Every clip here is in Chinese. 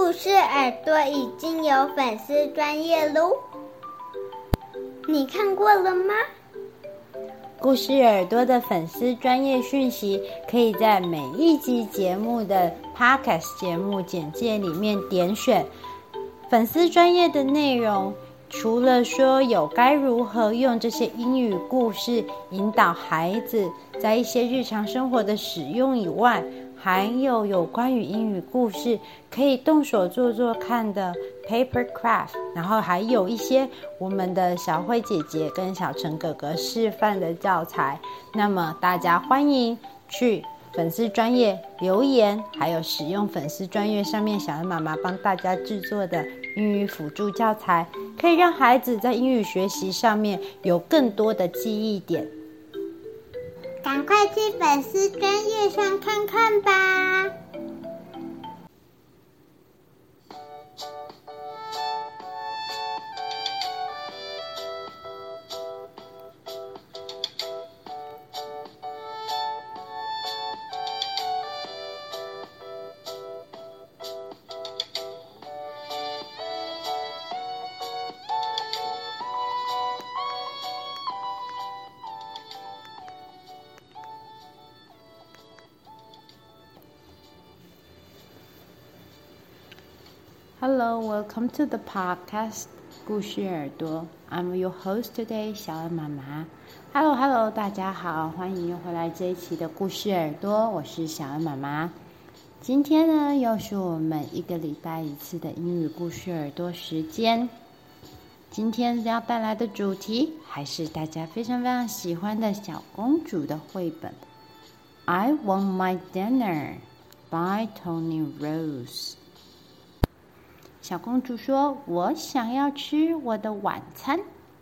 故事耳朵已经有粉丝专业喽，你看过了吗？故事耳朵的粉丝专业讯息，可以在每一集节目的 Podcast 节目简介里面点选粉丝专业的内容。除了说有该如何用这些英语故事引导孩子在一些日常生活的使用以外，还有有关于英语故事可以动手做做看的 paper craft，然后还有一些我们的小辉姐姐跟小陈哥哥示范的教材。那么大家欢迎去粉丝专业留言，还有使用粉丝专业上面小恩妈妈帮大家制作的。英语辅助教材可以让孩子在英语学习上面有更多的记忆点。赶快去粉丝专页上看看吧。！Hello, welcome to the podcast 故事耳朵。I'm your host today，小恩妈妈。Hello, Hello，大家好，欢迎回来这一期的故事耳朵，我是小恩妈妈。今天呢，又是我们一个礼拜一次的英语故事耳朵时间。今天要带来的主题还是大家非常非常喜欢的小公主的绘本。I want my dinner by Tony Rose。小公主说：“我想要吃我的晚餐。”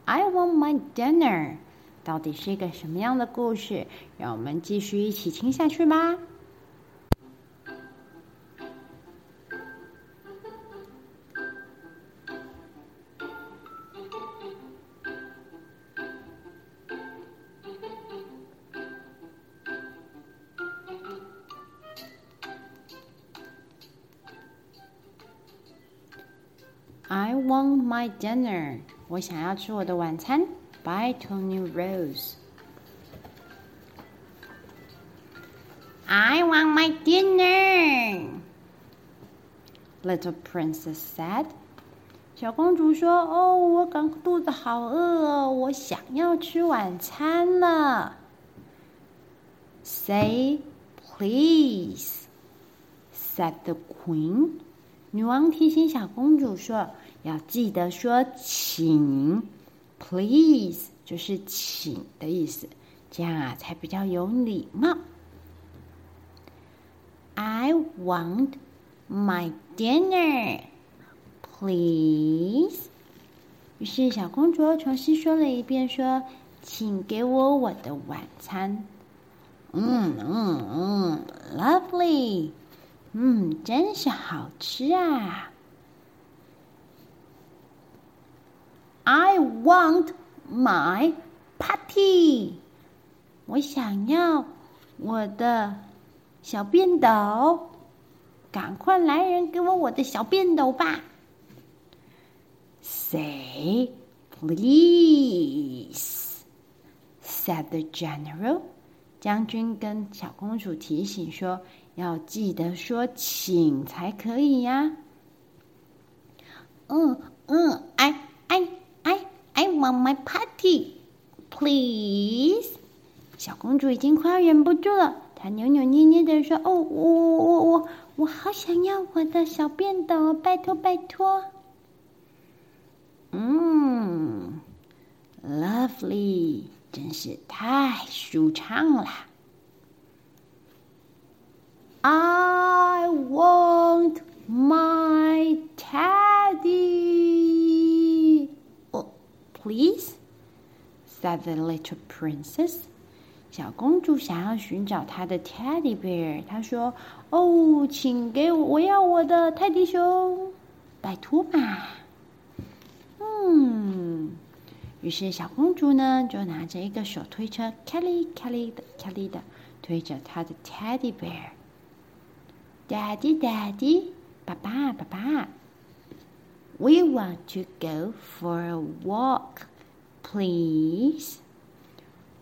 I want my dinner。到底是一个什么样的故事？让我们继续一起听下去吧。want my dinner。我想要吃我的晚餐。By Tony Rose。I want my dinner。Little princess said。小公主说：“哦，我刚肚子好饿哦，我想要吃晚餐了。” Say please, said the queen. 女王提醒小公主说：“要记得说请，please 就是请的意思，这样啊才比较有礼貌。” I want my dinner, please。于是小公主重新说了一遍：“说，请给我我的晚餐。”嗯嗯嗯，lovely。嗯，真是好吃啊！I want my patty，。我想要我的小便斗，赶快来人给我我的小便斗吧！Say please, said the general。将军跟小公主提醒说。要记得说请才可以呀。嗯嗯，I I I I want my party please。小公主已经快要忍不住了，她扭扭捏捏的说：“哦，我我我我我好想要我的小便斗，拜托拜托。”嗯，lovely，真是太舒畅了。I want my teddy. Oh, please, said the little princess. 小公主想要寻找她的 teddy bear。她说：“哦，请给我，我要我的泰迪熊，拜托吧。”嗯，于是小公主呢，就拿着一个手推车，Kelly Kelly 的 Kelly 的，推着她的 teddy bear。Daddy, Daddy, 爸爸，爸爸，We want to go for a walk, please.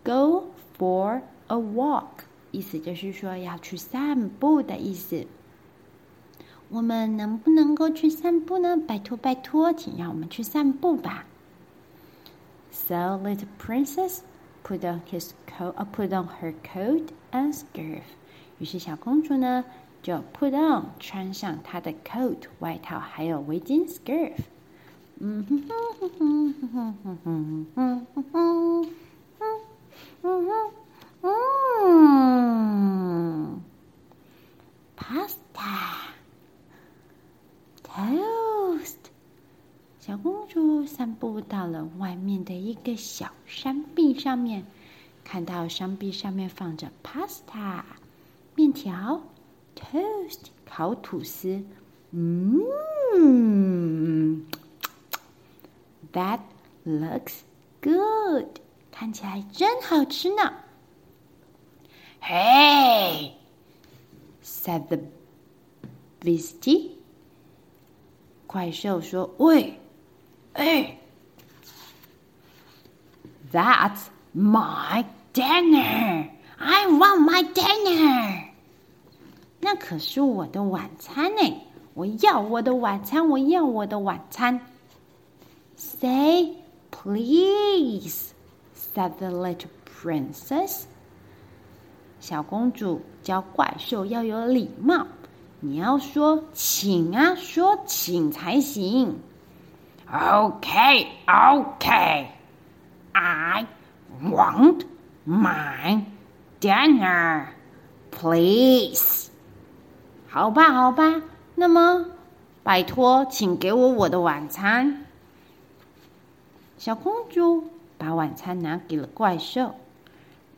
Go for a walk，意思就是说要去散步的意思。我们能不能够去散步呢？拜托，拜托，请让我们去散步吧。So little princess put on his coat, put on her coat and scarf. 于是小公主呢， 就 put on 穿上她的 coat 外套，还有围巾 scarf。嗯哼哼哼哼哼哼哼哼哼哼哼哼嗯，pasta。Toast，小公主散步到了外面的一个小山壁上面，看到山壁上面放着 pasta 面条 ，toast 烤吐司，嗯，That looks good，看起来真好吃呢。Hey，said the beastie。怪兽说：“喂，哎，That's my dinner. I want my dinner. 那可是我的晚餐呢！我要我的晚餐！我要我的晚餐！”Say please, said the little princess. 小公主教怪兽要有礼貌。你要说请啊，说请才行。Okay, okay. I want my dinner, please. 好吧，好吧。那么，拜托，请给我我的晚餐。小公主把晚餐拿给了怪兽。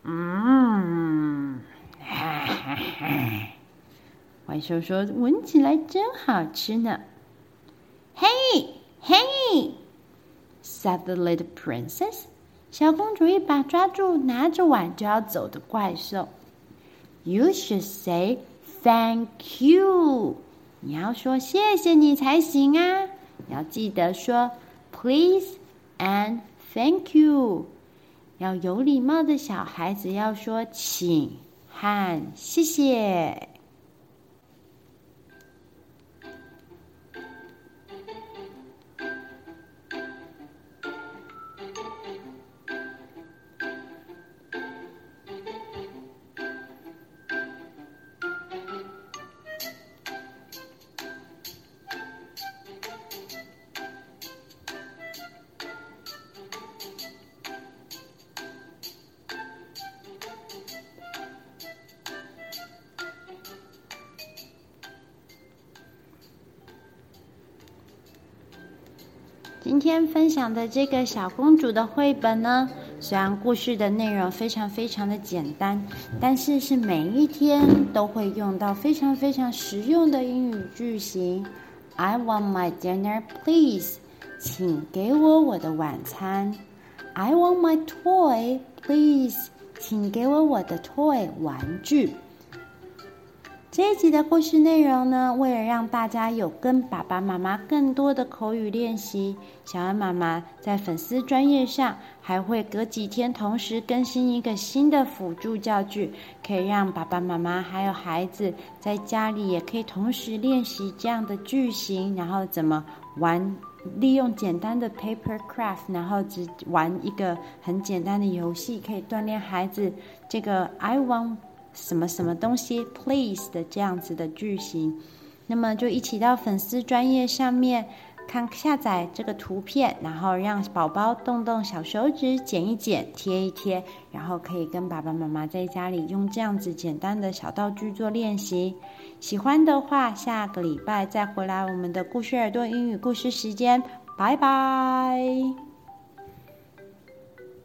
嗯，怪兽说：“闻起来真好吃呢。”嘿，嘿 said the little princess. 小公主一把抓住拿着碗就要走的怪兽。You should say thank you. 你要说谢谢你才行啊！要记得说 please and thank you。要有礼貌的小孩子要说请和谢谢。今天分享的这个小公主的绘本呢，虽然故事的内容非常非常的简单，但是是每一天都会用到非常非常实用的英语句型。I want my dinner, please，请给我我的晚餐。I want my toy, please，请给我我的 toy 玩具。这一集的故事内容呢，为了让大家有跟爸爸妈妈更多的口语练习，小恩妈妈在粉丝专业上还会隔几天同时更新一个新的辅助教具，可以让爸爸妈妈还有孩子在家里也可以同时练习这样的句型，然后怎么玩，利用简单的 paper craft，然后只玩一个很简单的游戏，可以锻炼孩子这个 I want。什么什么东西，please 的这样子的句型，那么就一起到粉丝专页上面看下载这个图片，然后让宝宝动动小手指剪一剪，贴一贴，然后可以跟爸爸妈妈在家里用这样子简单的小道具做练习。喜欢的话，下个礼拜再回来我们的故事耳朵英语故事时间，拜拜。